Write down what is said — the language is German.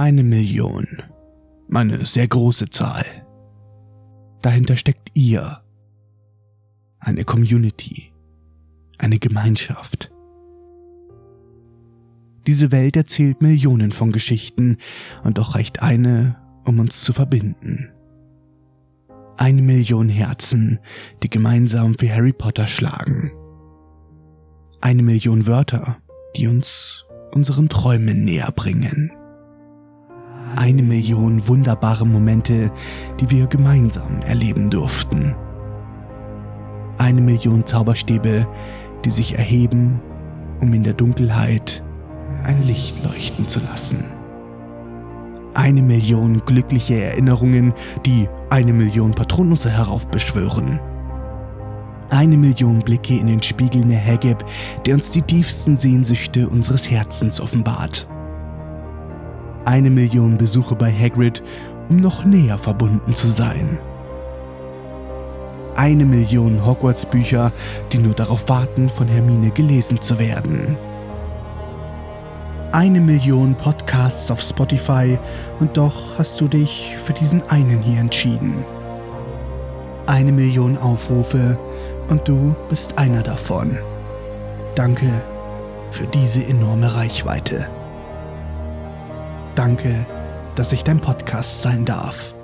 Eine Million. Eine sehr große Zahl. Dahinter steckt ihr. Eine Community. Eine Gemeinschaft. Diese Welt erzählt Millionen von Geschichten und doch reicht eine, um uns zu verbinden. Eine Million Herzen, die gemeinsam für Harry Potter schlagen. Eine Million Wörter, die uns unseren Träumen näher bringen. Eine Million wunderbare Momente, die wir gemeinsam erleben durften. Eine Million Zauberstäbe, die sich erheben, um in der Dunkelheit ein Licht leuchten zu lassen. Eine Million glückliche Erinnerungen, die eine Million Patronusse heraufbeschwören. Eine Million Blicke in den Spiegel Nehegeb, der uns die tiefsten Sehnsüchte unseres Herzens offenbart. Eine Million Besuche bei Hagrid, um noch näher verbunden zu sein. Eine Million Hogwarts-Bücher, die nur darauf warten, von Hermine gelesen zu werden. Eine Million Podcasts auf Spotify und doch hast du dich für diesen einen hier entschieden. Eine Million Aufrufe und du bist einer davon. Danke für diese enorme Reichweite. Danke, dass ich dein Podcast sein darf.